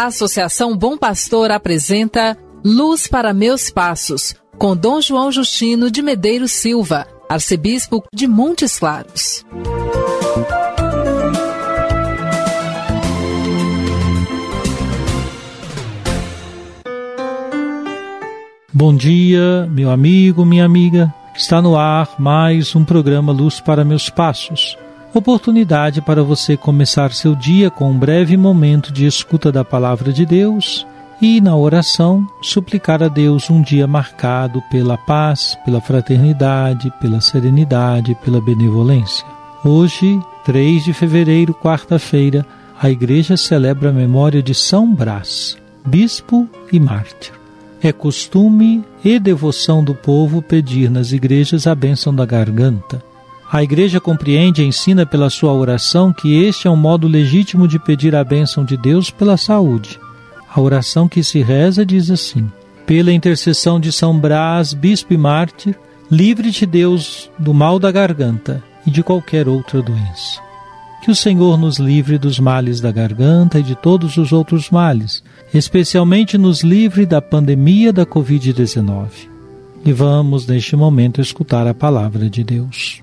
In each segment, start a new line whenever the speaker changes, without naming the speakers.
A Associação Bom Pastor apresenta Luz para Meus Passos, com Dom João Justino de Medeiros Silva, arcebispo de Montes Claros.
Bom dia, meu amigo, minha amiga. Está no ar mais um programa Luz para Meus Passos. Oportunidade para você começar seu dia com um breve momento de escuta da palavra de Deus e, na oração, suplicar a Deus um dia marcado pela paz, pela fraternidade, pela serenidade, pela benevolência. Hoje, 3 de fevereiro, quarta-feira, a Igreja celebra a memória de São Brás, bispo e mártir. É costume e devoção do povo pedir nas igrejas a bênção da garganta. A igreja compreende e ensina pela sua oração que este é um modo legítimo de pedir a bênção de Deus pela saúde. A oração que se reza diz assim: Pela intercessão de São Brás, bispo e mártir, livre-te Deus do mal da garganta e de qualquer outra doença. Que o Senhor nos livre dos males da garganta e de todos os outros males, especialmente nos livre da pandemia da Covid-19. E vamos, neste momento, escutar a palavra de Deus.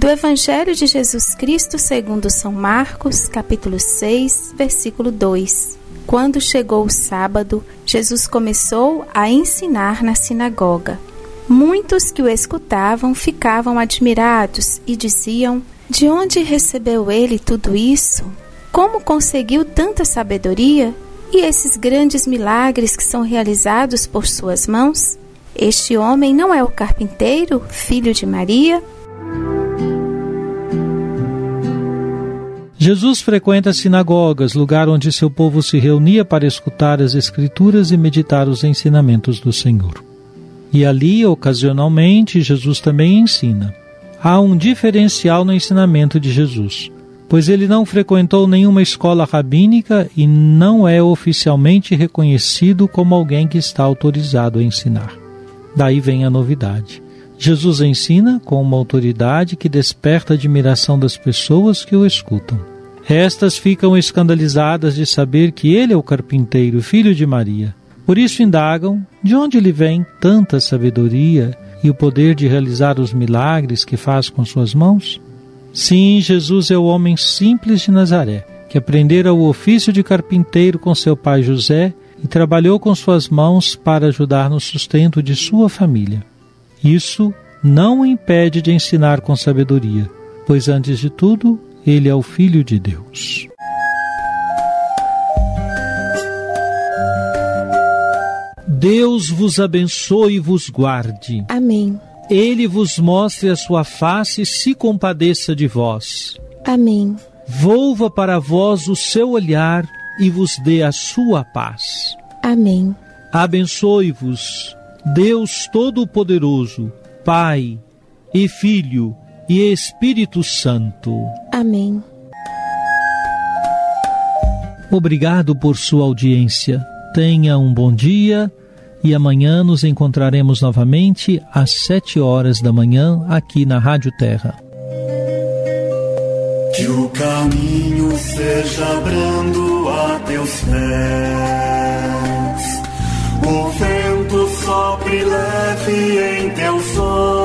Do Evangelho de Jesus Cristo segundo São Marcos, capítulo 6, versículo 2. Quando chegou o sábado, Jesus começou a ensinar na sinagoga. Muitos que o escutavam ficavam admirados e diziam: De onde recebeu ele tudo isso? Como conseguiu tanta sabedoria e esses grandes milagres que são realizados por suas mãos? Este homem não é o carpinteiro, filho de Maria?
Jesus frequenta sinagogas, lugar onde seu povo se reunia para escutar as Escrituras e meditar os ensinamentos do Senhor. E ali, ocasionalmente, Jesus também ensina. Há um diferencial no ensinamento de Jesus, pois ele não frequentou nenhuma escola rabínica e não é oficialmente reconhecido como alguém que está autorizado a ensinar. Daí vem a novidade. Jesus ensina com uma autoridade que desperta a admiração das pessoas que o escutam. Estas ficam escandalizadas de saber que ele é o carpinteiro, filho de Maria por isso indagam de onde lhe vem tanta sabedoria e o poder de realizar os milagres que faz com suas mãos? Sim, Jesus é o homem simples de Nazaré, que aprendera o ofício de carpinteiro com seu pai José e trabalhou com suas mãos para ajudar no sustento de sua família. Isso não o impede de ensinar com sabedoria, pois antes de tudo, ele é o Filho de Deus. Deus vos abençoe e vos guarde.
Amém.
Ele vos mostre a sua face e se compadeça de vós.
Amém.
Volva para vós o seu olhar e vos dê a sua paz.
Amém.
Abençoe-vos, Deus Todo-Poderoso, Pai e Filho e Espírito Santo.
Amém.
Obrigado por sua audiência. Tenha um bom dia e amanhã nos encontraremos novamente às sete horas da manhã aqui na Rádio Terra.
Que o caminho seja brando a teus pés, o vento sopre leve em teus ombros,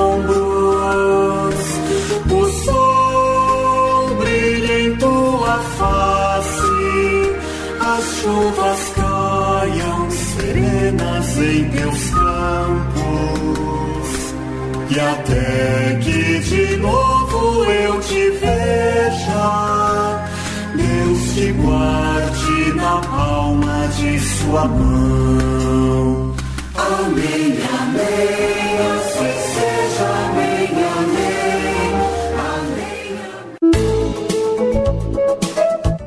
em teus campos, e até que de novo eu te veja, Deus te guarde na palma de sua mão. Amém, amém, assim seja, amém, amém.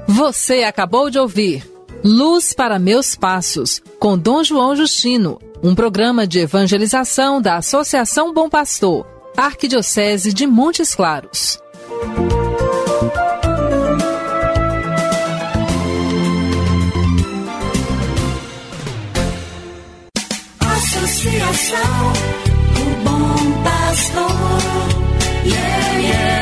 Você acabou de ouvir Luz para Meus Passos, com Dom João Justino, um programa de evangelização da Associação Bom Pastor, Arquidiocese de Montes Claros.
Associação do Bom Pastor, yeah, yeah.